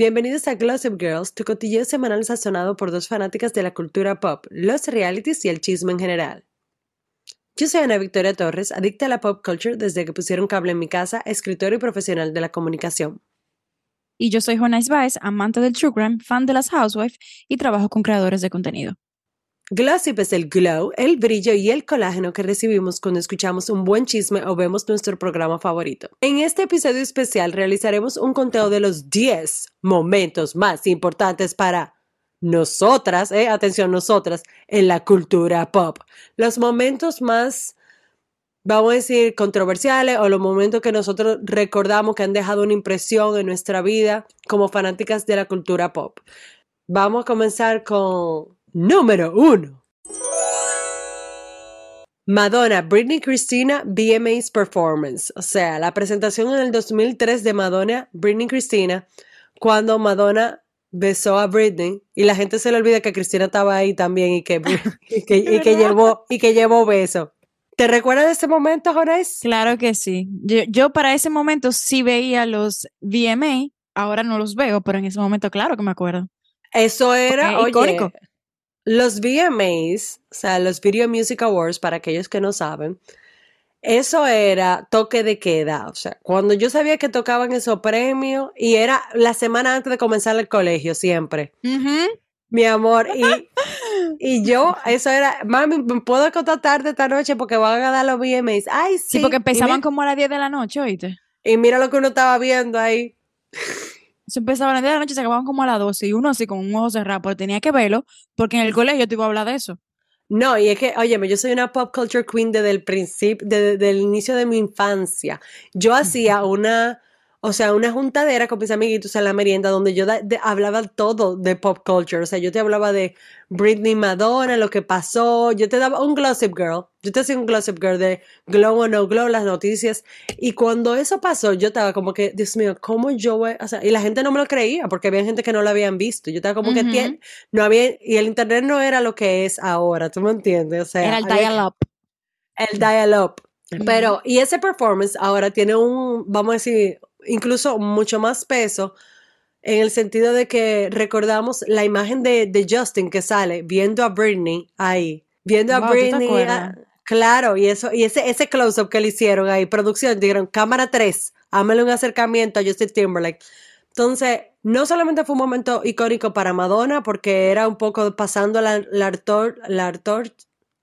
Bienvenidos a Glossip Girls, tu cotilleo semanal sazonado por dos fanáticas de la cultura pop, los realities y el chisme en general. Yo soy Ana Victoria Torres, adicta a la pop culture desde que pusieron cable en mi casa, escritora y profesional de la comunicación. Y yo soy Jonais Baez, amante del True Crime, fan de las Housewives y trabajo con creadores de contenido. Glossip es el glow, el brillo y el colágeno que recibimos cuando escuchamos un buen chisme o vemos nuestro programa favorito. En este episodio especial realizaremos un conteo de los 10 momentos más importantes para nosotras, eh, atención, nosotras, en la cultura pop. Los momentos más, vamos a decir, controversiales o los momentos que nosotros recordamos que han dejado una impresión en nuestra vida como fanáticas de la cultura pop. Vamos a comenzar con Número 1. Madonna, Britney Christina, BMA's Performance. O sea, la presentación en el 2003 de Madonna, Britney Christina, cuando Madonna besó a Britney y la gente se le olvida que Cristina estaba ahí también y que, y que, llevó, y que llevó beso. ¿Te recuerdas de ese momento, Jorais? Claro que sí. Yo, para ese momento sí veía los VMA, ahora no los veo, pero en ese momento claro que me acuerdo. Eso era icónico. Los VMAs, o sea, los Video Music Awards, para aquellos que no saben, eso era toque de queda. O sea, cuando yo sabía que tocaban esos premios, y era la semana antes de comenzar el colegio, siempre. Mi amor, y, y yo, eso era, mami, ¿me puedo acostar tarde esta noche porque van a dar los VMAs? Ay, sí. Sí, porque empezaban como a las 10 de la noche, oíste. Y mira lo que uno estaba viendo ahí. Se empezaba a las 10 de la noche y se acababan como a las 12 y uno así con un ojo cerrado, pero tenía que verlo porque en el colegio te iba a hablar de eso. No, y es que, óyeme, yo soy una pop culture queen desde el principio, desde, el inicio de mi infancia. Yo hacía una o sea, una juntadera con mis amiguitos en la merienda donde yo hablaba todo de pop culture. O sea, yo te hablaba de Britney Madonna, lo que pasó. Yo te daba un Glossip Girl. Yo te hacía un Glossip Girl de Glow o No Glow, las noticias. Y cuando eso pasó, yo estaba como que, Dios mío, ¿cómo yo voy? O sea, y la gente no me lo creía porque había gente que no lo habían visto. Yo estaba como que, no había, y el internet no era lo que es ahora, ¿tú me entiendes? O sea, era el dial-up. El dial-up. Pero, y ese performance ahora tiene un, vamos a decir, incluso mucho más peso en el sentido de que recordamos la imagen de, Justin que sale viendo a Britney ahí, viendo a Britney, ah, claro, y eso, y ese, ese close-up que le hicieron ahí, producción, dijeron, cámara 3, hámele un acercamiento a Justin Timberlake. Entonces, no solamente fue un momento icónico para Madonna, porque era un poco pasando la, la,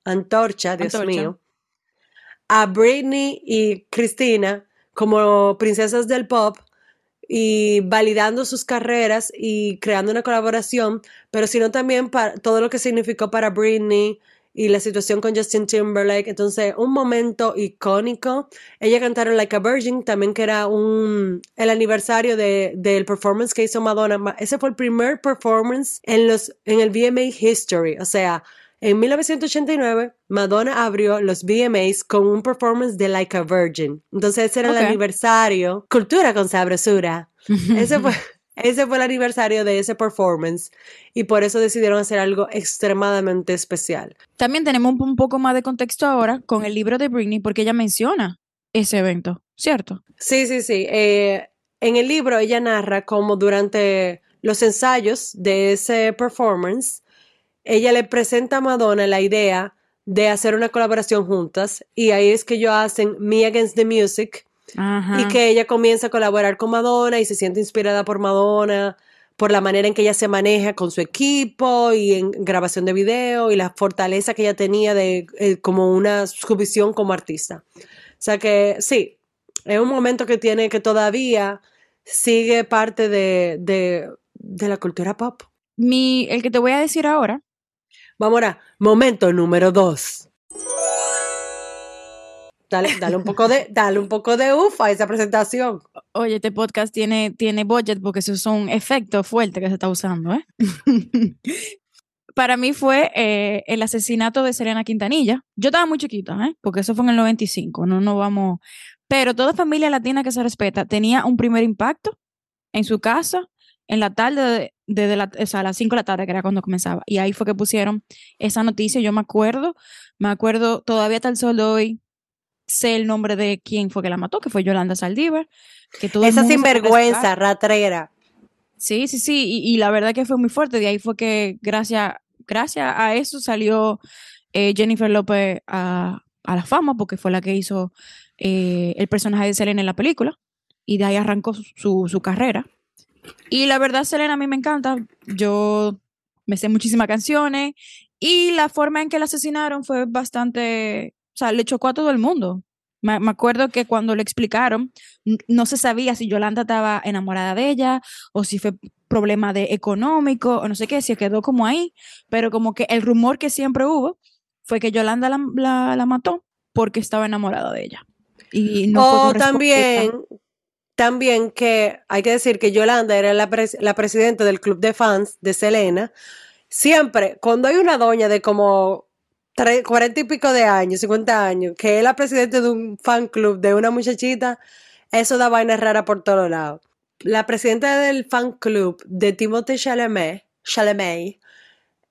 antorcha, Dios mío, a Britney y Cristina, como princesas del pop y validando sus carreras y creando una colaboración, pero sino también para todo lo que significó para Britney y la situación con Justin Timberlake. Entonces, un momento icónico. Ella cantaron Like a Virgin, también que era un, el aniversario de, del performance que hizo Madonna. Ese fue el primer performance en, los, en el VMA History. O sea, en 1989, Madonna abrió los VMAs con un performance de Like a Virgin. Entonces ese era el aniversario. Cultura con sabrosura. ese fue, ese fue el aniversario de ese performance y por eso decidieron hacer algo extremadamente especial. También tenemos un poco más de contexto ahora con el libro de Britney porque ella menciona ese evento, ¿cierto? Sí, sí, sí. Eh, en el libro ella narra cómo durante los ensayos de ese performance ella le presenta a Madonna la idea de hacer una colaboración juntas y ahí es que ellos hacen Me Against the Music y que ella comienza a colaborar con Madonna y se siente inspirada por Madonna por la manera en que ella se maneja con su equipo y en grabación de video y la fortaleza que ella tenía de eh, como una su visión como artista. O sea que sí, es un momento que tiene que todavía sigue parte de, de, de la cultura pop. Mi, el que te voy a decir ahora Vamos ahora, momento número dos. Dale, dale, un poco de, dale un poco de ufa a esa presentación. Oye, este podcast tiene, tiene budget porque esos son efectos fuertes que se está usando, ¿eh? Para mí fue eh, el asesinato de Serena Quintanilla. Yo estaba muy chiquita, ¿eh? Porque eso fue en el 95, no nos vamos... Pero toda familia latina que se respeta tenía un primer impacto en su casa en la tarde, desde la, o sea, a las 5 de la tarde, que era cuando comenzaba. Y ahí fue que pusieron esa noticia. Yo me acuerdo, me acuerdo todavía hasta el sol de hoy, sé el nombre de quién fue que la mató, que fue Yolanda Saldívar. Que esa sinvergüenza, ratrera. Sí, sí, sí, y, y la verdad que fue muy fuerte. De ahí fue que gracias, gracias a eso salió eh, Jennifer López a, a la fama, porque fue la que hizo eh, el personaje de Selena en la película, y de ahí arrancó su, su carrera. Y la verdad, Selena a mí me encanta. Yo me sé muchísimas canciones y la forma en que la asesinaron fue bastante, o sea, le chocó a todo el mundo. Me, me acuerdo que cuando le explicaron, no se sabía si Yolanda estaba enamorada de ella o si fue problema de económico o no sé qué, se quedó como ahí, pero como que el rumor que siempre hubo fue que Yolanda la, la- la mató porque estaba enamorada de ella. Y no o correspondida. también, también que hay que decir que Yolanda era la, pres- la presidenta del club de fans de Selena. Siempre, cuando hay una doña de como tre- 40 y pico de años, 50 años, que es la presidenta de un fan club de una muchachita, eso da vaina rara por todos lados. La presidenta del fan club de Timothée Chalamet, Chalamet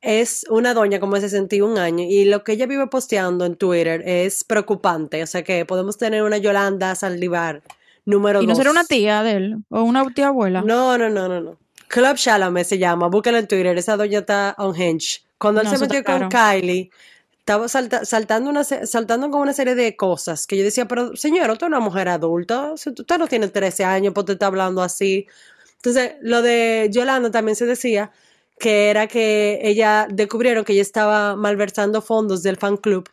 es una doña como de 61 años y lo que ella vive posteando en Twitter es preocupante. O sea que podemos tener una Yolanda Saldivar número Y no dos. será una tía de él o una tía abuela. No, no, no, no, no. Club Chalamet se llama, búscala en Twitter, esa doña está on hinge. Cuando él No, se metió con. Kylie, estaba salta- saltando, una, saltando con una serie de cosas que yo decía, pero señor, usted es una mujer adulta, si usted no tiene 13 años, pues te está hablando así. Entonces, lo de Yolanda también se decía que era que ella descubrieron que ella estaba malversando fondos del fan club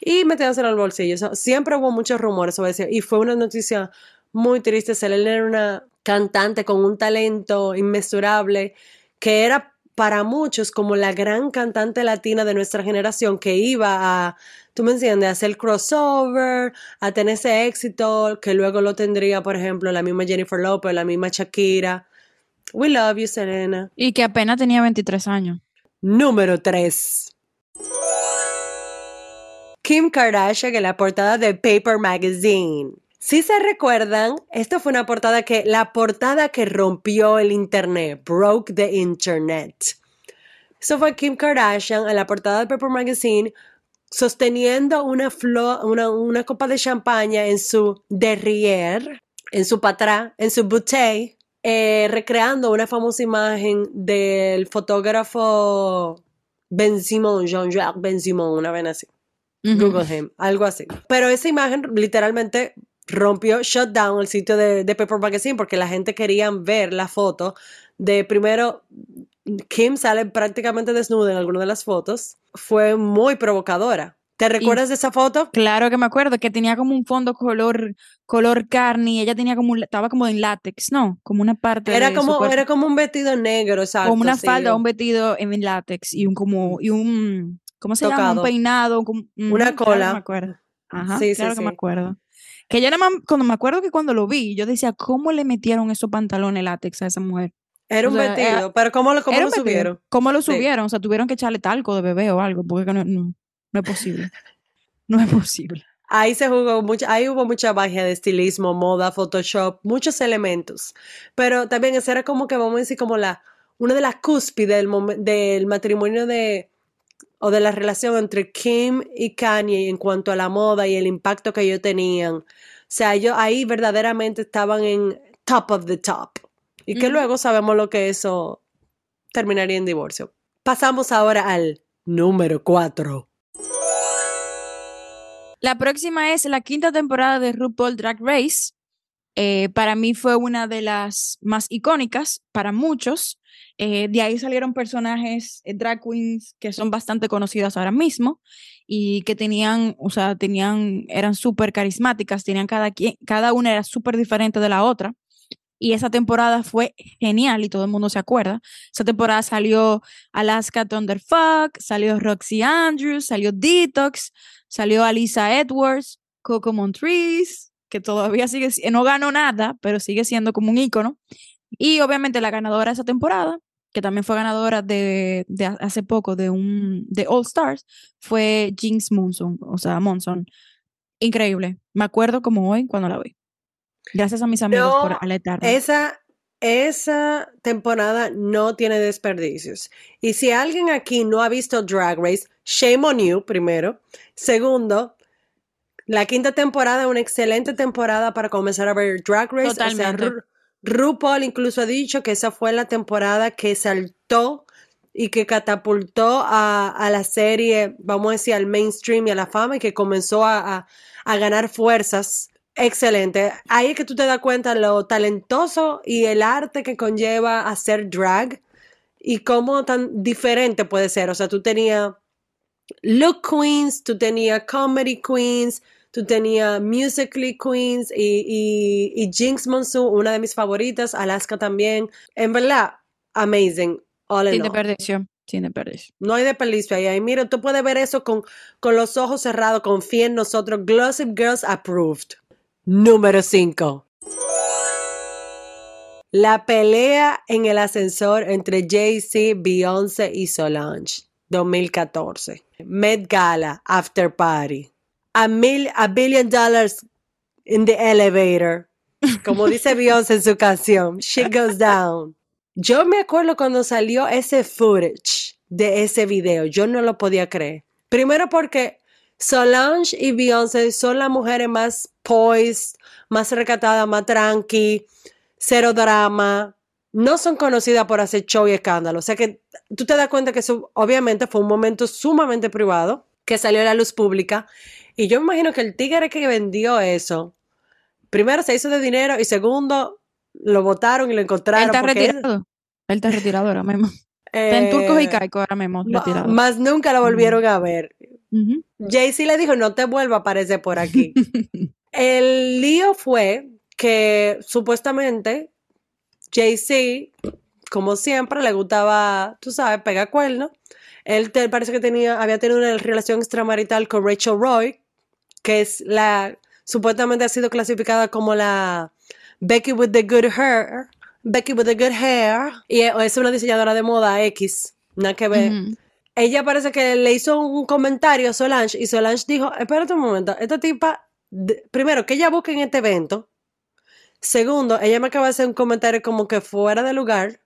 y metiéndoselo al bolsillo. O sea, siempre hubo muchos rumores sobre eso y fue una noticia muy triste. Selena era una cantante con un talento inmesurable que era para muchos como la gran cantante latina de nuestra generación que iba a, tú me entiendes, a hacer crossover, a tener ese éxito que luego lo tendría, por ejemplo, la misma Jennifer Lopez, la misma Shakira. We love you, Selena. Y que apenas tenía 23 años. Número 3. Kim Kardashian en la portada de Paper Magazine. Si se recuerdan, esta fue una portada que, la portada que rompió el internet, broke the internet. Eso fue Kim Kardashian en la portada de Paper Magazine sosteniendo una, flor, una, una copa de champaña en su derrière, en su patrá, en su bouteille, eh, recreando una famosa imagen del fotógrafo Ben Simon, Jean-Jacques Ben Simon, una vez así. Google him, algo así. Pero esa imagen literalmente rompió, shut down el sitio de, de Paper Magazine porque la gente quería ver la foto de primero, Kim sale prácticamente desnuda en alguna de las fotos. Fue muy provocadora. ¿Te recuerdas de esa foto? Claro que me acuerdo que tenía como un fondo color color carne y ella tenía como un- estaba como en látex, ¿no? Como una parte Era de su como, cuerpo. era como un vestido negro, exacto. como una sí. falda, un vestido en látex y un como y un ¿cómo se llama? Tocado. Un peinado, Una claro que cola. me acuerdo. Ajá, Sí, sí, claro que me sí. acuerdo. Que yo nada más, cuando me acuerdo que cuando lo vi, yo decía, ¿cómo le metieron esos pantalones látex a esa mujer? Era un o sea, vestido, era- pero ¿cómo lo, cómo subieron? ¿Cómo lo Sí. subieron? O sea, tuvieron que echarle talco de bebé o algo, porque no, no, no es posible. No es posible. Ahí se jugó mucho, ahí hubo mucha magia de estilismo, moda, Photoshop, muchos elementos. Pero también esa era como que vamos a decir como la, una de las cúspides del, del matrimonio de, o de la relación entre Kim y Kanye en cuanto a la moda y el impacto que ellos tenían. O sea, ellos ahí verdaderamente estaban en top of the top. Y que luego sabemos lo que eso terminaría en divorcio. Pasamos ahora al número 4. La próxima es la quinta temporada de RuPaul Drag Race. Eh, para mí fue una de las más icónicas, para muchos. Eh, de ahí salieron personajes eh, drag queens que son bastante conocidas ahora mismo y que tenían, o sea, tenían, eran súper carismáticas, tenían cada quien, cada una era súper diferente de la otra. Y esa temporada fue genial y todo el mundo se acuerda. Esa temporada salió Alaska Thunderfuck, salió Roxy Andrews, salió Detox, salió Alisa Edwards, Coco Montrese, que todavía sigue, si- no ganó nada, pero sigue siendo como un ícono. Y obviamente la ganadora de esa temporada, que también fue ganadora de, de ha- hace poco de un de All Stars, fue Jinx Monson, o sea, Monson. Increíble. Me acuerdo como hoy cuando la vi. Gracias a mis amigos No, por alertarme. Esa, esa temporada no tiene desperdicios. Y si alguien aquí no ha visto Drag Race, shame on you, primero. Segundo, la quinta temporada es una excelente temporada para comenzar a ver Drag Race. O sea, Totalmente. Ru- RuPaul incluso ha dicho que esa fue la temporada que saltó y que catapultó a, a la serie, vamos a decir, al mainstream y a la fama y que comenzó a, a, a ganar fuerzas. Excelente. Ahí es que tú te das cuenta lo talentoso y el arte que conlleva hacer drag y cómo tan diferente puede ser. O sea, tú tenías look queens, tú tenías comedy queens, tú tenías musically queens y, y, y Jinx Monsoon, una de mis favoritas, Alaska también. En verdad, amazing. All in Sin all. desperdicio. Sin desperdicio. No hay desperdicio ahí. ahí. Mira, tú puedes ver eso con, con los ojos cerrados. Confía en nosotros. Glossip Girls approved. Número 5. La pelea en el ascensor entre Jay-Z, Beyoncé y Solange. 2014. Met Gala, After Party. A, mil, a billion dollars in the elevator. Como dice Beyoncé en su canción. Shit goes down. Yo me acuerdo cuando salió ese footage de ese video. Yo no lo podía creer. Primero porque Solange y Beyoncé son las mujeres más poised, más recatadas, más tranqui, cero drama. No son conocidas por hacer show y escándalo. O sea que tú te das cuenta que eso obviamente fue un momento sumamente privado que salió a la luz pública. Y yo me imagino que el tigre que vendió eso, primero se hizo de dinero y segundo lo votaron y lo encontraron. Él está retirado. Él está retirado ahora mismo. Está en Turcos y eh, Caico ahora mismo, retirado. Más nunca lo volvieron a ver. Ujú. Jay-Z le dijo, no te vuelva a aparecer por aquí. El lío fue que supuestamente Jay-Z, como siempre, le gustaba, tú sabes, pegar cuernos. Él te- parece que tenía, había tenido una relación extramarital con Rachel Roy, que es la, supuestamente ha sido clasificada como la Becky with the good hair, Becky with the good hair, y es una diseñadora de moda X, nada que ver ella parece que le hizo un comentario a Solange y Solange dijo, espérate un momento, esta tipa, de- primero, que ella busque en este evento. Segundo, ella me acaba de hacer un comentario como que fuera de lugar,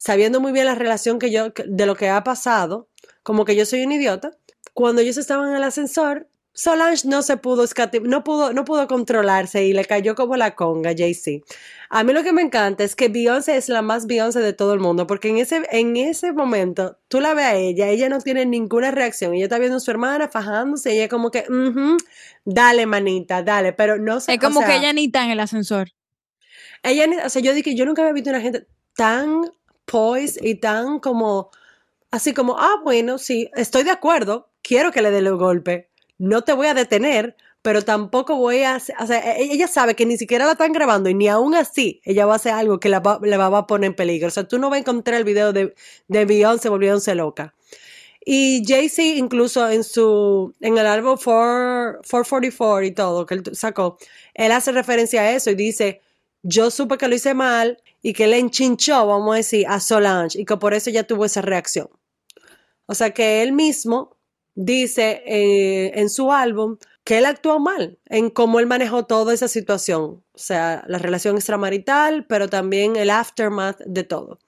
sabiendo muy bien la relación que yo, de lo que ha pasado, como que yo soy un idiota. Cuando ellos estaban en el ascensor, Solange no se pudo no pudo, no pudo controlarse y le cayó como la conga, Jay-Z. A mí lo que me encanta es que Beyoncé es la más Beyoncé de todo el mundo, porque en ese, en ese momento tú la ves a ella, ella no tiene ninguna reacción, ella está viendo a su hermana fajándose, y ella como que, "Ujú, dale manita, dale, pero no sé, Es como o sea, que ella ni está en el ascensor. ella, o sea, yo dije, yo nunca había visto una gente tan y tan como, así como, ah, bueno, sí, estoy de acuerdo, quiero que le dé el golpe, no te voy a detener, pero tampoco voy a, o sea, e- ella sabe que ni siquiera la están grabando y ni aún así ella va a hacer algo que la va, va a poner en peligro. O sea, tú no vas a encontrar el video de, de Beyoncé volviéndose loca. Y Jay-Z incluso en su, en el álbum 4, 444 y todo que él sacó, él hace referencia a eso y dice, yo supe que lo hice mal y que le enchinchó, vamos a decir, a Solange y que por eso ella tuvo esa reacción. O sea que él mismo dice eh, en su álbum que él actuó mal en cómo él manejó toda esa situación. O sea, la relación extramarital, pero también el aftermath de todo.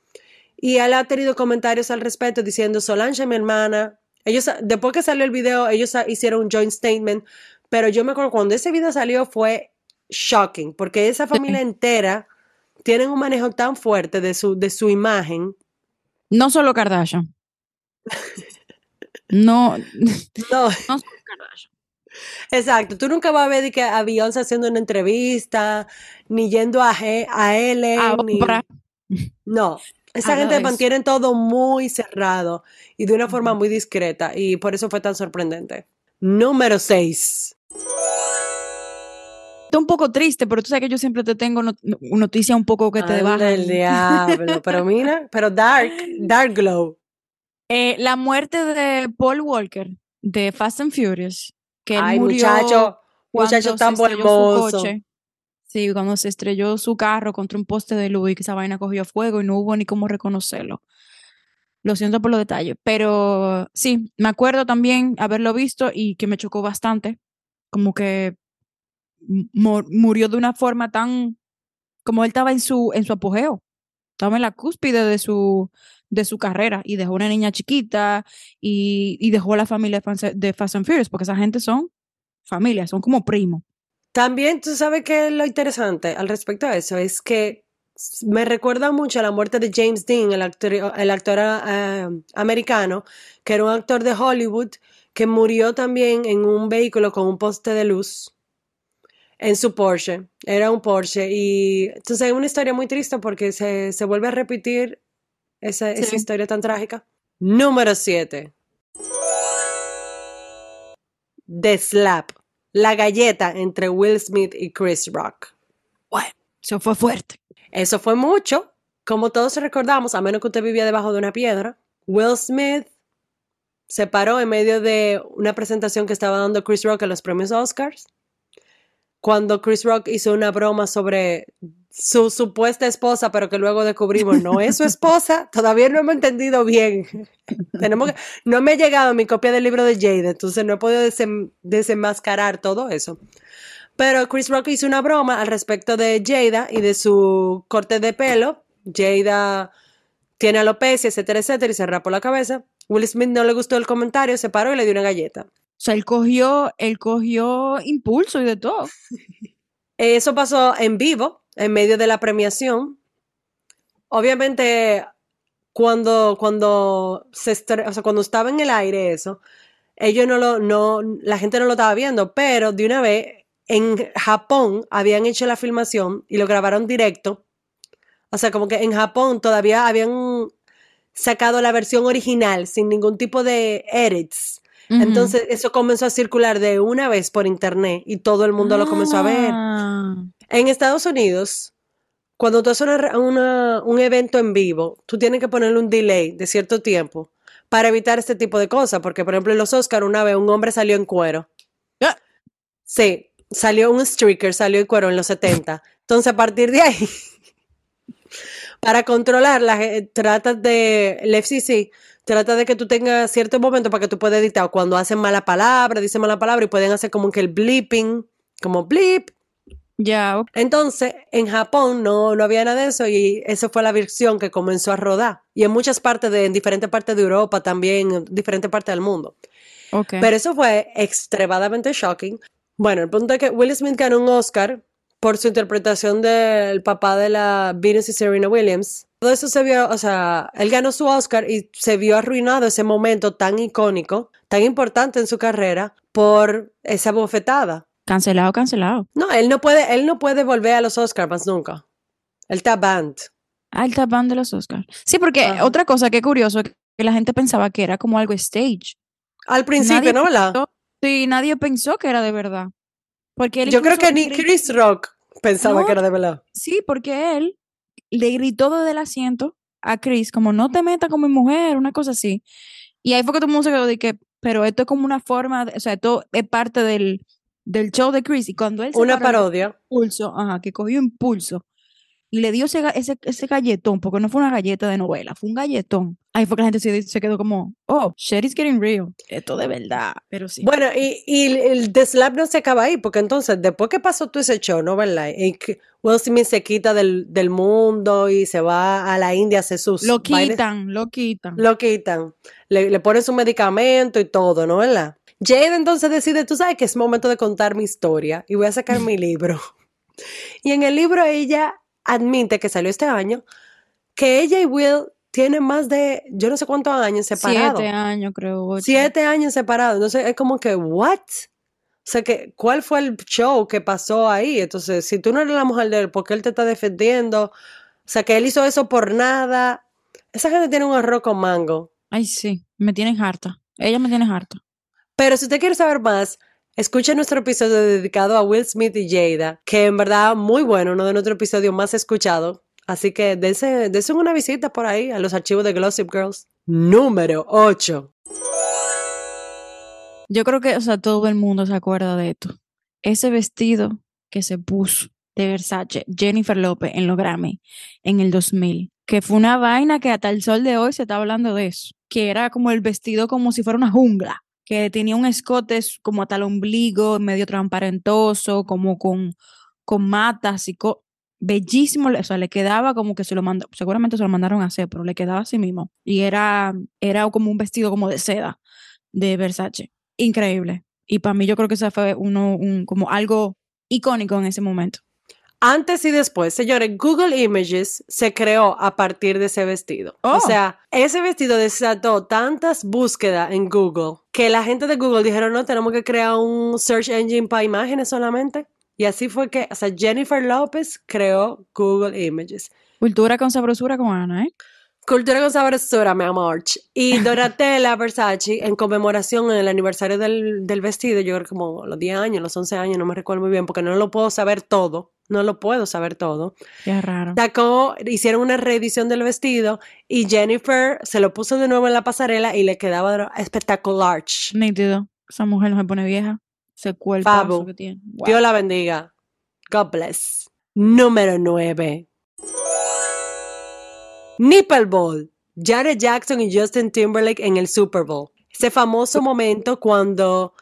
Y él ha tenido comentarios al respecto diciendo, Solange, mi hermana, ellos, después que salió el video, ellos hicieron un joint statement, pero yo me acuerdo cuando ese video salió fue shocking, porque esa familia entera tienen un manejo tan fuerte de su, de su imagen. No solo Kardashian. No, no No, solo Kardashian. exacto, tú nunca vas a ver que a Beyoncé haciendo una entrevista, ni yendo a, He- a A ni-. No, esa A gente mantiene todo muy cerrado y de una forma muy discreta y por eso fue tan sorprendente. Número 6. Está un poco triste, pero tú sabes que yo siempre te tengo not- noticias un poco que te el bajan. diablo, pero mira, pero dark, dark glow. Eh, la muerte de Paul Walker de Fast and Furious, que él Ay, murió muchacho, muchacho tan hermoso. Sí, cuando se estrelló su carro contra un poste de luz y que esa vaina cogió fuego y no hubo ni cómo reconocerlo. Lo siento por los detalles, pero sí, me acuerdo también haberlo visto y que me chocó bastante, como que murió de una forma tan, como él estaba en su, en su apogeo, estaba en la cúspide de su, de su carrera y dejó una niña chiquita y, y dejó la familia de Fast- and Furious, porque esa gente son familia, son como primos. También tú sabes que lo interesante al respecto a eso es que me recuerda mucho a la muerte de James Dean, el actor, el actor eh, americano, que era un actor de Hollywood que murió también en un vehículo con un poste de luz en su Porsche. Era un Porsche. Y entonces es una historia muy triste porque se, se vuelve a repetir esa, esa historia tan trágica. Número 7. The Slap. La galleta entre Will Smith y Chris Rock. Bueno, eso fue fuerte. Eso fue mucho. Como todos recordamos, a menos que usted vivía debajo de una piedra, Will Smith se paró en medio de una presentación que estaba dando Chris Rock en los premios Oscars cuando Chris Rock hizo una broma sobre su supuesta esposa, pero que luego descubrimos no es su esposa, todavía no hemos entendido bien. Tenemos no me ha llegado mi copia del libro de Jade, entonces no he podido desenmascarar todo eso. Pero Chris Rock hizo una broma al respecto de Jada y de su corte de pelo. Jada tiene alopecia, etcétera, etcétera, y se rapó la cabeza. Will Smith no le gustó el comentario, se paró y le dio una galleta. Sea, él cogió, él cogió impulso y de todo. Eso pasó en vivo, en medio de la premiación. Obviamente, cuando, cuando, se o sea, cuando estaba en el aire eso, ellos no lo, no, la gente no lo estaba viendo, pero de una vez en Japón habían hecho la filmación y lo grabaron directo. O sea, como que en Japón todavía habían sacado la versión original sin ningún tipo de edits. Entonces eso comenzó a circular de una vez por internet y todo el mundo lo comenzó a ver. Ah. En Estados Unidos, cuando tú haces un evento en vivo, tú tienes que ponerle un delay de cierto tiempo para evitar este tipo de cosas. Porque, por ejemplo, en los Oscars una vez un hombre salió en cuero. Ah. Sí, salió un streaker, salió en cuero en los 70. Entonces, a partir de ahí, para controlar, la, trata de, el FCC trata de que tú tengas cierto momento para que tú puedas editar cuando hacen mala palabra, dicen mala palabra y pueden hacer como que el bleeping, como bleep. Ya. Entonces, en Japón no, no había nada de eso y esa fue la versión que comenzó a rodar. Y en muchas partes de, en diferentes partes de Europa también, en diferentes partes del mundo. Okay. Pero eso fue extremadamente shocking. Bueno, el punto es que Will Smith ganó un Oscar por su interpretación del papá de la Venus y Serena Williams todo eso se vio, o sea, él ganó su Oscar y se vio arruinado ese momento tan icónico, tan importante en su carrera por esa bofetada. Cancelado, cancelado. No, él no puede, él no puede volver a los Oscars más nunca. Él está banned. Ah, él está banned de los Oscars. Sí, porque otra cosa que curioso, que la gente pensaba que era como algo stage. Al principio, ¿no? ¿verdad? sí, nadie pensó que era de verdad. Porque Yo creo que ni Chris Rock pensaba que era de verdad. Sí, porque él le gritó desde el asiento a Chris, como no te metas con mi mujer, una cosa así. Y ahí fue que todo el mundo se quedó de que, pero esto es como una forma, o sea, esto es parte del, del show de Chris. Y cuando él se Una parodia. Impulso, ajá, que cogió impulso y le dio ese, ese, ese, galletón, porque no fue una galleta de novela, fue un galletón. Ahí fue que la gente se, se quedó como, oh, shit is getting real. Esto de verdad, pero sí. Bueno, y, y el The Slap no se acaba ahí, porque entonces, después que pasó todo ese show, ¿no? ¿Verdad? Y Will Smith se quita del, del mundo y se va a la India a hacer sus. Lo quitan, lo quitan. Lo quitan. Le, le ponen su medicamento y todo, ¿no? ¿Verdad? Jade entonces decide, tú sabes que es momento de contar mi historia y voy a sacar mi libro. Y en el libro ella admite que salió este año, que ella y Will tienen más de, yo no sé cuántos años separados. Siete años, creo. Siete años separados. Entonces es como que, ¿what? O sea, que, ¿cuál fue el show que pasó ahí? Entonces, si tú no eres la mujer de él, ¿por qué él te está defendiendo? O sea, que él hizo eso por nada. Esa gente tiene un arroz con mango. Ay, sí, me tienen harta. Ella me tiene harta. Pero si usted quiere saber más, Escucha nuestro episodio dedicado a Will Smith y Jada, que en verdad muy bueno, uno de nuestros episodios más escuchados. Así que dense, dense una visita por ahí a los archivos de Glossip Girls. Número 8. Yo creo que, o sea, todo el mundo se acuerda de esto. Ese vestido que se puso de Versace, Jennifer Lopez en los Grammy en el 2000, que fue una vaina que hasta el sol de hoy se está hablando de eso, que era como el vestido como si fuera una jungla que tenía un escote como el ombligo, medio transparentoso, como con, con matas y bellísimo, o sea, le quedaba como que se lo mandó, seguramente se lo mandaron a hacer, pero le quedaba así mismo. Y era, era como un vestido como de seda de Versace. Increíble. Y para mí yo creo que ese fue uno, un, como algo icónico en ese momento. Antes y después, señores, Google Images se creó a partir de ese vestido. Oh. O sea, ese vestido desató tantas búsquedas en Google que la gente de Google dijeron, no, tenemos que crear un search engine para imágenes solamente. Y así fue que, o sea, Jennifer López creó Google Images. Cultura con sabrosura como Ana, ¿eh? Cultura con sabrosura, mi amor. Y Donatella Versace, en conmemoración en el aniversario del, del vestido, yo creo como los 10 años, los 11 años, no me recuerdo muy bien, porque no lo puedo saber todo, no lo puedo saber todo. Qué raro. Sacó, hicieron una reedición del vestido y Jennifer se lo puso de nuevo en la pasarela y le quedaba espectacular. Nítido. Esa mujer no se pone vieja. Que tiene. Wow. Dios la bendiga. God bless. Número 9. Nipple Ball. Jared Jackson y Justin Timberlake en el Super Bowl. Ese famoso momento cuando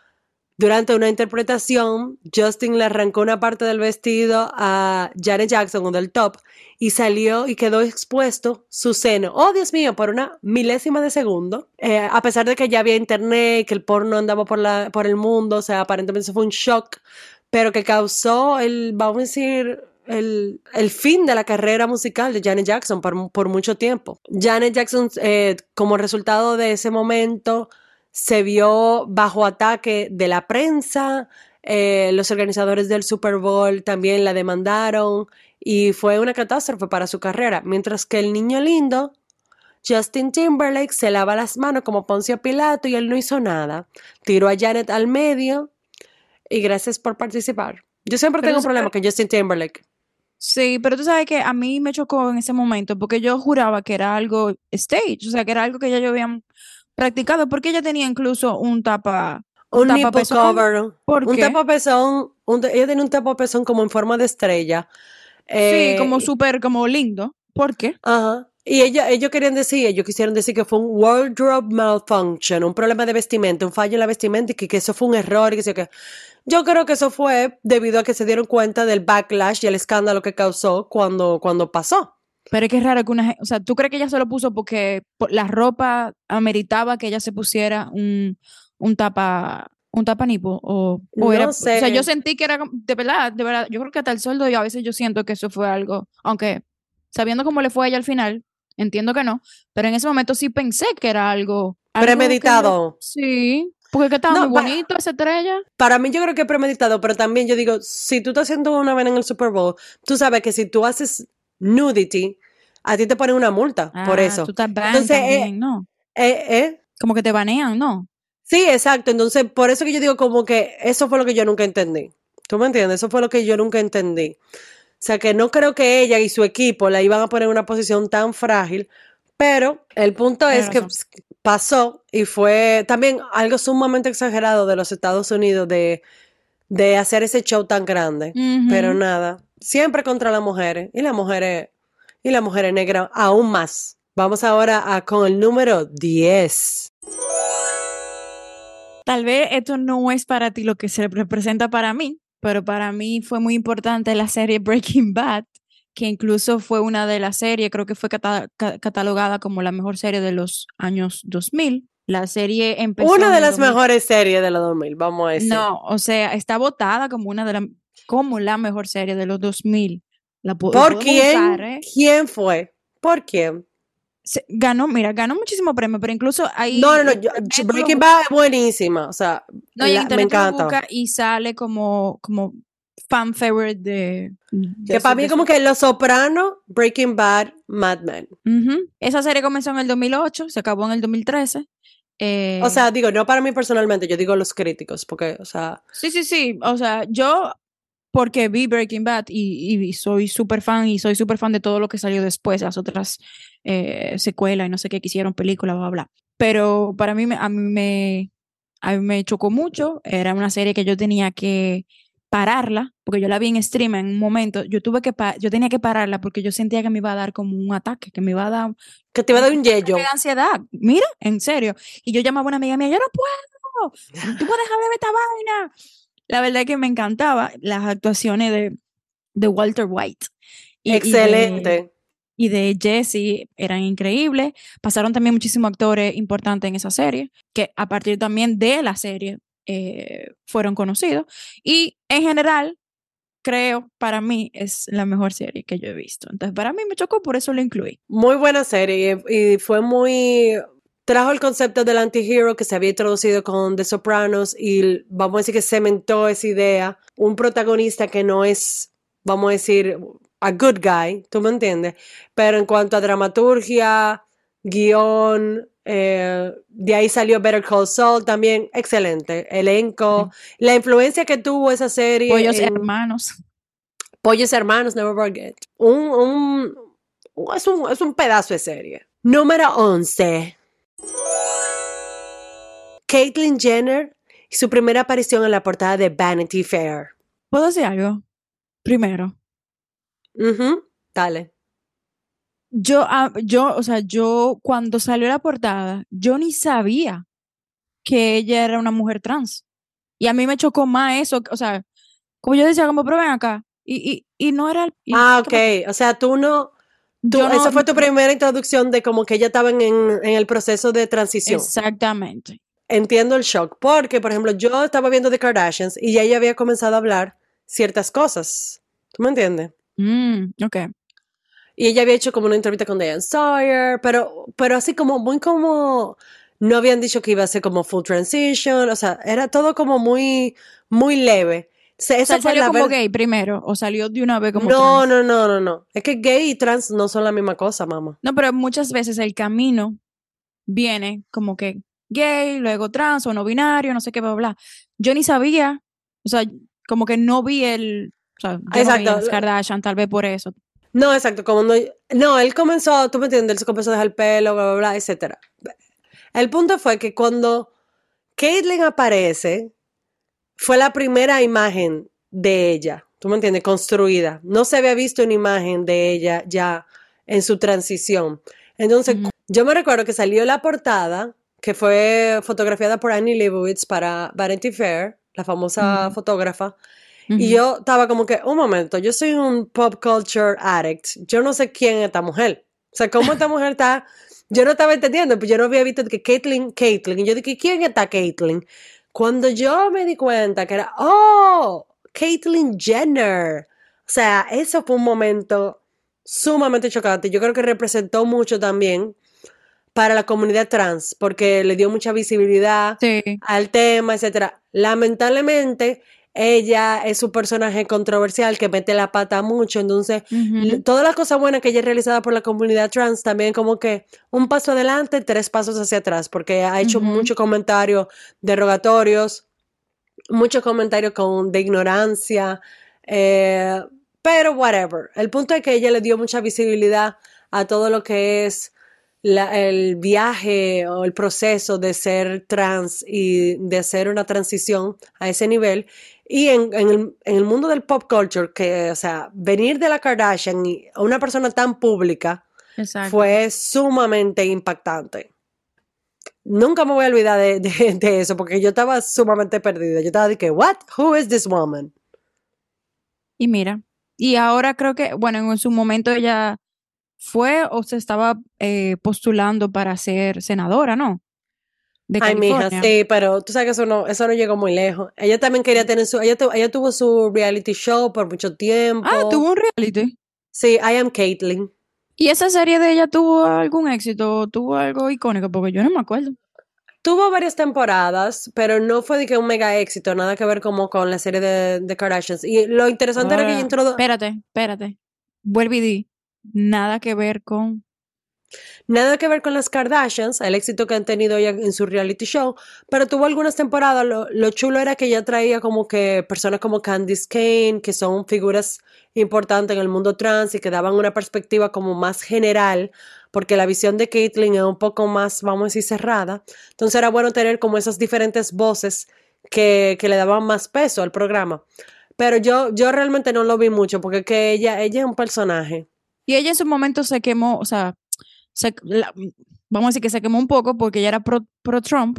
durante una interpretación Justin le arrancó una parte del vestido a Jared Jackson o del top y salió y quedó expuesto su seno. Oh, Dios mío, por una milésima de segundo. Eh, a pesar de que ya había internet, que el porno andaba por, por el mundo, o sea, aparentemente eso fue un shock, pero que causó el, vamos a decir, el, el fin de la carrera musical de Janet Jackson por, por mucho tiempo. Janet Jackson, eh, como resultado de ese momento, se vio bajo ataque de la prensa, eh, los organizadores del Super Bowl también la demandaron y fue una catástrofe para su carrera, mientras que el niño lindo, Justin Timberlake, se lava las manos como Poncio Pilato y él no hizo nada. Tiró a Janet al medio y gracias por participar. Yo siempre Pero tengo un problema con Justin Timberlake. Sí, pero tú sabes que a mí me chocó en ese momento porque yo juraba que era algo stage, o sea, que era algo que ya yo había practicado, porque ella tenía incluso un tapa, Un tapapezón. cover. ¿Por un qué? tapapezón. Un, ella tenía un tapapezón como en forma de estrella. Eh, sí, como súper, como lindo. ¿Por qué? Ajá. Y ella, ellos querían decir, ellos quisieron decir que fue un wardrobe malfunction, un problema de vestimenta, un fallo en la vestimenta y que, que eso fue un error y que sé qué. Yo creo que eso fue debido a que se dieron cuenta del backlash y el escándalo que causó cuando, cuando pasó. Pero es que es raro que una gente, o sea, ¿tú crees que ella se lo puso porque por- la ropa ameritaba que ella se pusiera un, un tapa, un tapanipo? O, o era, No o sea, sé. yo sentí que era, de verdad, de verdad, yo creo que hasta el sueldo, yo a veces yo siento que eso fue algo, aunque sabiendo cómo le fue a ella al final, entiendo que no, pero en ese momento sí pensé que era algo. algo que- Premeditado. sí, porque que estaba No, muy para- bonito esa estrella. Para mí yo creo que es premeditado, pero también yo digo, si tú estás haciendo una vez en el Super Bowl, tú sabes que si tú haces nudity, a ti te ponen una multa por Ah, eso. Tú estás Entonces, eh, ¿no? Eh, eh, Como que te banean, ¿no? Sí, exacto. Entonces, por eso que yo digo como que eso fue lo que yo nunca entendí. ¿Tú me entiendes? Eso fue lo que yo nunca entendí. O sea, que no creo que ella y su equipo la iban a poner en una posición tan frágil, pero el punto es que pasó y fue también algo sumamente exagerado de los Estados Unidos de, de hacer ese show tan grande. Pero nada, siempre contra las mujeres y las mujeres y las mujeres negras aún más. Vamos ahora a, con el número 10. Tal vez esto no es para ti lo que se representa para mí, pero para mí fue muy importante la serie Breaking Bad, que incluso fue una de las series, creo que fue cata- ca- catalogada como la mejor serie de los años 2000. La serie empezó Una de las 2000. mejores series de los 2000, vamos a decir. No, o sea, está votada como una de las como la mejor serie de los 2000. La ¿Por quién? ¿eh? ¿Quién fue? ¿Por quién? Ganó, mira, ganó muchísimo premio, pero incluso ahí No, no, no. yo- Breaking Bad es buenísima. O sea, No, la- me encanta. y sale como, como fan favorite de, de Que para mí como que Los Sopranos, Breaking Bad, Mad Men. Esa serie comenzó en el 2008, se acabó en el 2013. eh, O sea, digo, no para mí personalmente, yo digo los críticos, porque, o sea, sí, sí, sí. O sea, yo, porque vi Breaking Bad y, y soy súper fan y soy súper fan de todo lo que salió después, las otras eh, secuelas y no sé qué que hicieron, películas, bla, bla. Pero para mí, me- a mí me, a mí me chocó mucho. Era una serie que yo tenía que pararla, porque yo la vi en stream en un momento. Yo tuve que, yo tenía que pararla porque yo sentía que me iba a dar como un ataque, que me iba a dar que te iba a dar un yello. de ansiedad. Mira, en serio. Y yo llamaba a una amiga mía, yo no puedo, tú puedes dejar de ver esta vaina. La verdad es que me encantaba las actuaciones de, de Walter White. y- y de- Excelente. y de Jesse eran increíbles. Pasaron también muchísimos actores importantes en esa serie, que a partir también de la serie eh, fueron conocidos. Y en general, creo, para mí, es la mejor serie que yo he visto. Entonces, para mí me chocó, por eso lo incluí. Muy buena serie y fue muy... Trajo el concepto del anti-hero que se había introducido con The Sopranos y vamos a decir que cementó esa idea. Un protagonista que no es, vamos a decir, a good guy, ¿tú me entiendes? Pero en cuanto a dramaturgia, guion, eh, de ahí salió Better Call Saul también, excelente. Elenco, la influencia que tuvo esa serie. Pollos hermanos. Pollos hermanos, never forget. Un, un, es, un, es un pedazo de serie. Número 11. Caitlyn Jenner y su primera aparición en la portada de Vanity Fair. ¿Puedo decir algo? Primero. Mhm, dale. Yo, ah, yo, o sea, yo cuando salió la portada, yo ni sabía que ella era una mujer trans. Y a mí me chocó más eso, o sea, como yo decía, como, pero ven acá. Y, y, y no era el... ah, ok. O sea, tú no... Tú, esa fue tu primera introducción de como que ella estaba en, en el proceso de transición. Exactamente. Entiendo el shock, porque, por ejemplo, yo estaba viendo The Kardashians y ya ella había comenzado a hablar ciertas cosas. ¿Tú me entiendes? Mm, ok. Y ella había hecho como una entrevista con Diane Sawyer, pero, pero así como muy como no habían dicho que iba a ser como full transition, o sea, era todo como muy, muy leve. O sea, ¿Salió como gay primero o salió de una vez como No, no, no, no, no. Es que gay y trans no son la misma cosa, mamá. No, pero muchas veces el camino viene como que gay, luego trans o no binario, no sé qué, bla, bla. Yo ni sabía, o sea, como que no vi el, o sea, Exacto. No vi Kardashian, tal vez por eso. No, exacto, como no, no, él comenzó, tú me entiendes, él se comenzó a dejar el pelo, bla, bla, bla, etcétera. El punto fue que cuando Caitlyn aparece, fue la primera imagen de ella, tú me entiendes, construida. No se había visto una imagen de ella ya en su transición. Entonces, yo me recuerdo que salió la portada, que fue fotografiada por Annie Leibovitz para Vanity Fair, la famosa fotógrafa, y yo estaba como que, un momento, yo soy un pop culture addict, yo no sé quién es esta mujer. O sea, cómo esta mujer está, yo no estaba entendiendo, pues yo no había visto que Caitlyn, Caitlyn, y yo dije, ¿quién está Caitlyn? Cuando yo me di cuenta que era, oh, Caitlyn Jenner. O sea, eso fue un momento sumamente chocante. Yo creo que representó mucho también para la comunidad trans, porque le dio mucha visibilidad al tema, etcétera. Lamentablemente, ella es un personaje controversial que mete la pata mucho, entonces todas las cosas buenas que ella ha realizado por la comunidad trans también como que un paso adelante, tres pasos hacia atrás, porque ha hecho muchos comentarios derogatorios, muchos comentarios con, de ignorancia, eh, pero whatever. El punto es que ella le dio mucha visibilidad a todo lo que es el viaje o el proceso de ser trans y de hacer una transición a ese nivel y en, el, mundo del pop culture, que, o sea, venir de la Kardashian y a una persona tan pública fue sumamente impactante. Nunca me voy a olvidar de, eso, porque yo estaba sumamente perdida. Yo estaba de que, ¿what? Who is this woman? Y mira, y ahora creo que, bueno, en su momento ella fue o se estaba eh, postulando para ser senadora, ¿no? Ay, mija, sí, pero tú sabes que eso no, eso no llegó muy lejos. Ella también quería tener su, ella, ella tuvo su reality show por mucho tiempo. Ah, tuvo un reality. Sí, I am Caitlyn. ¿Y esa serie de ella tuvo algún éxito? ¿Tuvo algo icónico? Porque yo no me acuerdo. Tuvo varias temporadas, pero no fue de que un mega éxito, nada que ver como con la serie de, de Kardashians. Y lo interesante era que ella introdujo... Espérate, espérate. Vuelve y di. Nada que ver con Nada que ver con las Kardashians, el éxito que han tenido ella en su reality show, pero tuvo algunas temporadas. Lo, chulo era que ella traía como que personas como Candice Kane, que son figuras importantes en el mundo trans y que daban una perspectiva como más general, porque la visión de Caitlyn es un poco más, vamos a cerrada. Entonces era bueno tener como esas diferentes voces que, que le daban más peso al programa. Pero yo, yo realmente no lo vi mucho, porque que ella, ella es un personaje. Y ella en su momento se quemó, o sea, vamos a decir que se quemó un poco porque ella era pro, Trump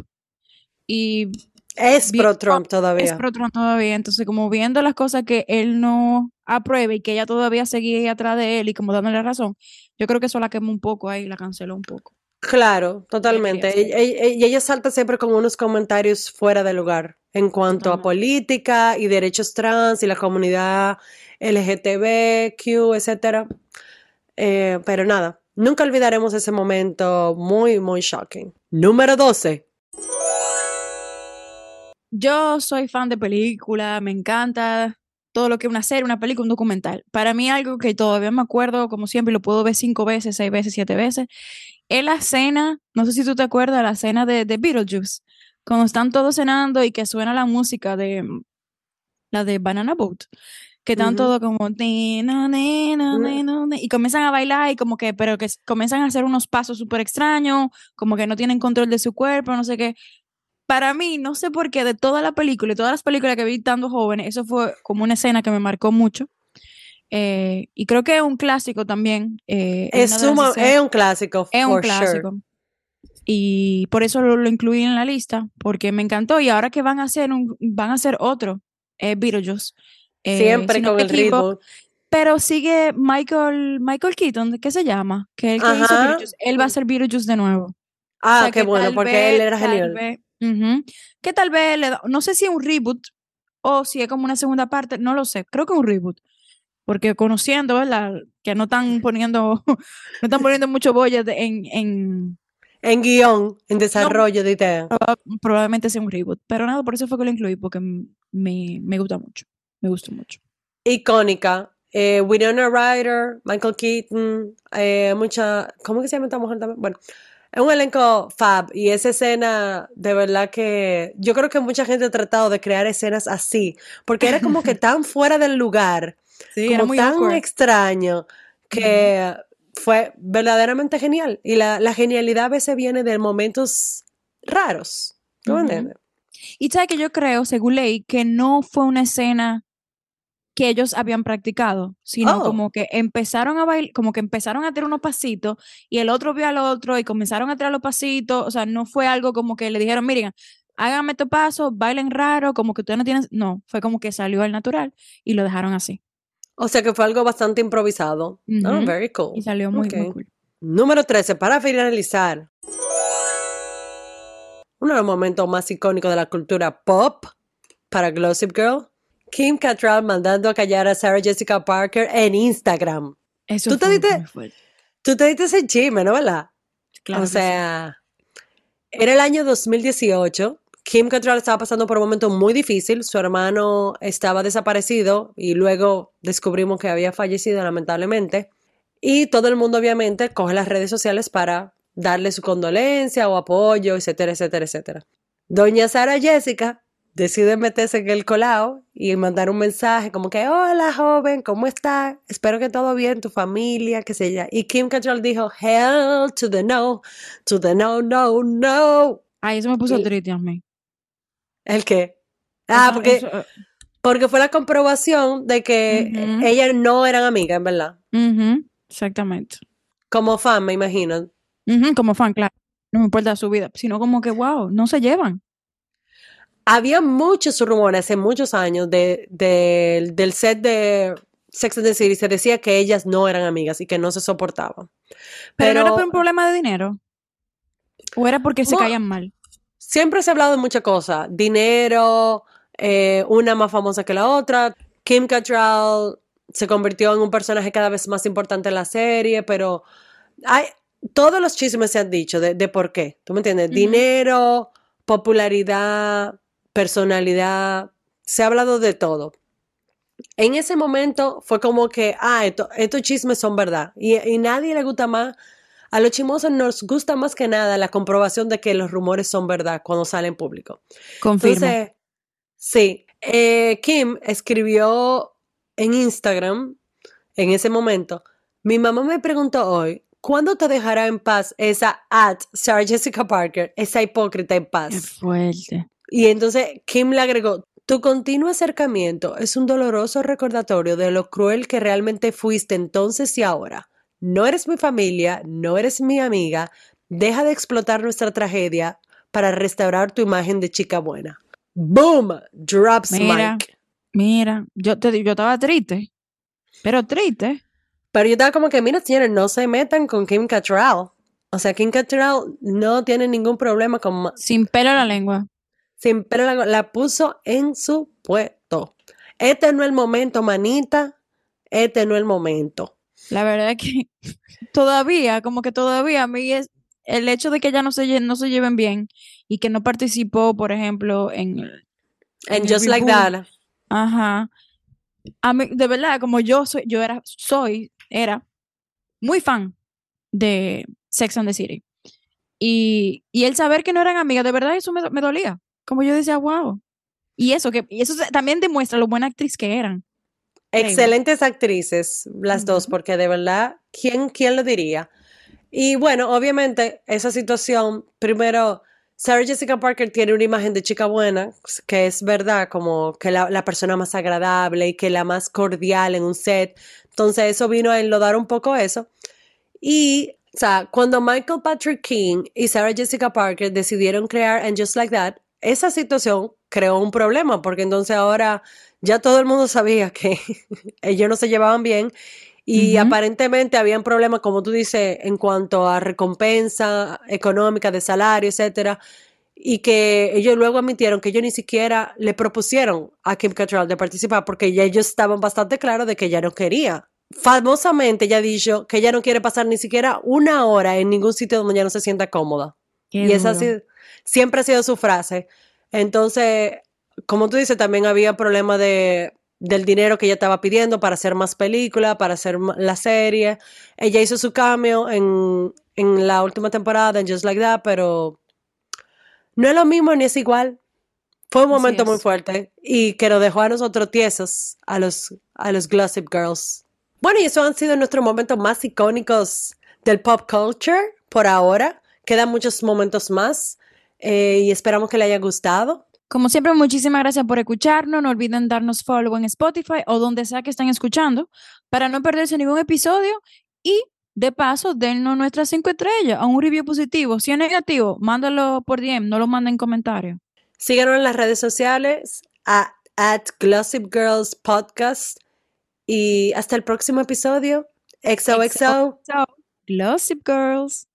y es pro Trump todavía. Es pro Trump todavía. Entonces, como viendo las cosas que él no aprueba y que ella todavía seguía atrás de él y como dándole razón, yo creo que eso la quemó un poco ahí, la canceló un poco. Claro, totalmente. Y ella, salta siempre con unos comentarios fuera de lugar en cuanto a política y derechos trans y la comunidad LGTBQ, etcétera. Eh, pero nada, nunca olvidaremos ese momento muy, muy shocking. Número 12. Yo soy fan de películas, me encanta todo lo que es una serie, una película, un documental. Para mí algo que todavía me acuerdo, como siempre, lo puedo ver cinco veces, seis veces, siete veces, es la cena, no sé si tú te acuerdas, la cena de, de Beetlejuice, cuando están todos cenando y que suena la música de la de Banana Boat, que están Ujú. todos como "Nena, nena, nena, nena", y comienzan a bailar y como que, pero que comienzan a hacer unos pasos súper extraños, como que no tienen control de su cuerpo, no sé qué. Para mí, no sé por qué, de toda la película y todas las películas que vi estando jóvenes, eso fue como una escena que me marcó mucho. Eh, y creo que es un clásico también. eh, Es, escenas- es un clásico, es un for sure. clásico. Y por eso lo, lo incluí en la lista, porque me encantó. Y ahora que van a hacer un, van a hacer otro, eh, Beetlejuice. Eh, Siempre si no con el equivoco, ritmo. Pero sigue Michael, Michael Keaton, ¿qué se llama? Que el que hizo. Beetlejuice. Él va a hacer Beetlejuice de nuevo. O Ah, sea, qué bueno, porque vez- él era genial. vez- que tal vez le da, no sé si es un reboot o si es como una segunda parte, no lo sé, creo que es un reboot. Porque conociendo, ¿verdad? Que no están poniendo, no están poniendo mucho boya de- en, en En guion, en desarrollo de idea. proba- probablemente sea un reboot. Pero nada, por eso fue que lo incluí, porque me, me gusta mucho. Me gustó mucho. Icónica. Eh, Winona Ryder, Michael Keaton, eh, mucha. ¿Cómo que se llama esta mujer también? Bueno, es un elenco fab y esa escena, de verdad que yo creo que mucha gente ha tratado de crear escenas así, porque era como que tan fuera del lugar, Sí, era como muy tan awkward. extraño, que fue verdaderamente genial. Y la, la genialidad a veces viene de momentos raros. ¿Tú entiendes? Y sabes que yo creo, según leí, que no fue una escena que ellos habían practicado, sino Oh. como que empezaron a bailar, como que empezaron a tirar unos pasitos y el otro vio al otro y comenzaron a tirar los pasitos, o sea, no fue algo como que le dijeron, miren, háganme estos pasos, bailen raro, como que ustedes no tienen, no, fue como que salió al natural y lo dejaron así. O sea que fue algo bastante improvisado. Oh, Ujú. very cool. Y salió muy, muy cool. Número 13, para finalizar. Uno de los momentos más icónicos de la cultura pop para Gossip Girl. Kim Cattrall mandando a callar a Sarah Jessica Parker en Instagram. Eso ¿Tú te diste-. Tú te diste ese chisme, ¿no? ¿Verdad? Claro o sí. sea, era el año 2018. Kim Cattrall estaba pasando por un momento muy difícil. Su hermano estaba desaparecido y luego descubrimos que había fallecido, lamentablemente. Y todo el mundo, obviamente, coge las redes sociales para darle su condolencia o apoyo, etcétera, etcétera, etcétera. Doña Sara Jessica decide meterse en el colado y mandar un mensaje como que, hola joven, ¿cómo estás? Espero que todo bien, tu familia, qué sé yo. Y Kim Cattrall dijo, hell to the no, to the no, no, no. Ay, eso me puso Y- triste a mí. ¿El qué? Ah, Eso- porque, eh, porque fue la comprobación de que ellas no eran amigas, en verdad. exactamente. Como fan, me imagino. Como fan, claro. No me importa su vida, sino como que, wow, no se llevan. Había muchos rumores hace muchos años de, de- del set de Sex and the City. Se decía que ellas no eran amigas y que no se soportaban. Pero, no era por un problema de dinero. O era porque se caían mal. siempre se ha hablado de muchas cosas. Dinero, eh, una más famosa que la otra. Kim Cattrall se convirtió en un personaje cada vez más importante en la serie, pero hay, todos los chismes se han dicho de, de por qué. ¿Tú me entiendes? Dinero, popularidad, personalidad. Se ha hablado de todo. En ese momento fue como que, ah, esto- estos chismes son verdad. Y, y nadie le gusta más. A los chismosos nos gusta más que nada la comprobación de que los rumores son verdad cuando salen en público. Confirmo. Entonces, sí, eh, Kim escribió en Instagram en ese momento, mi mamá me preguntó hoy, ¿cuándo te dejará en paz esa at Sarah Jessica Parker, esa hipócrita en Qué paz? fuerte. Y entonces Kim le agregó, tu continuo acercamiento es un doloroso recordatorio de lo cruel que realmente fuiste entonces y ahora. No eres mi familia, no eres mi amiga, deja de explotar nuestra tragedia para restaurar tu imagen de chica buena. Boom, drops Mira. mic. Mira, yo te yo estaba triste. Pero triste. Pero yo estaba como que, mira, señores, no se metan con Kim Cattrall. O sea, Kim Cattrall no tiene ningún problema con... Sin pelo en la lengua. Sin largo, la puso en su puesto. Este no es el momento, manita. Este no es el momento. La verdad es que todavía, como que todavía a mí es el hecho de que ella no se, no se lleven bien y que no participó, por ejemplo, en, just like that. Ajá. A mí, de verdad, como yo soy, yo era, soy, era muy fan de Sex and the City. Y, y el saber que no eran amigas, de verdad, eso me, me dolía. Como yo decía, wow. Y eso, que, y eso también demuestra lo buena actriz que eran. Excelentes actrices, las dos, porque de verdad, ¿quién, quién lo diría? Y bueno, obviamente, esa situación, primero, Sarah Jessica Parker tiene una imagen de chica buena, que es verdad, como que la, la persona más agradable y que la más cordial en un set. Entonces, eso vino a enlodar un poco eso. Y, o sea, cuando Michael Patrick King y Sarah Jessica Parker decidieron crear And Just Like That, esa situación creó un problema, porque entonces ahora ya todo el mundo sabía que ellos no se llevaban bien y Ujú. aparentemente habían problemas, como tú dices, en cuanto a recompensa económica, de salario, etcétera, y que ellos luego admitieron que ellos ni siquiera le propusieron a Kim Cattrall de participar porque ya ellos estaban bastante claros de que ella no quería. Famosamente ella ha dicho que ella no quiere pasar ni siquiera una hora en ningún sitio donde ella no se sienta cómoda. Qué Y esa ha duro. sido- siempre ha sido su frase. Entonces, como tú dices, también había problema de, del dinero que ella estaba pidiendo para hacer más películas, para hacer la serie. Ella hizo su cameo en, en la última temporada, en Just Like That, pero no es lo mismo ni es igual. Fue un momento muy fuerte y que nos dejó a nosotros tiesos, a los, a los Gossip Girls. Bueno, y esos han sido nuestros momentos más icónicos del pop culture por ahora. Quedan muchos momentos más eh, y esperamos que les haya gustado. Como siempre, muchísimas gracias por escucharnos. No olviden darnos follow en Spotify o donde sea que estén escuchando para no perderse ningún episodio. Y de paso, dennos nuestras cinco estrellas a un review positivo. Si es negativo, mándalo por DM, no lo manden en comentarios. Síganos en las redes sociales a, at Gossip Girls Podcast y hasta el próximo episodio. XOXO. XOXO. Gossip Girls.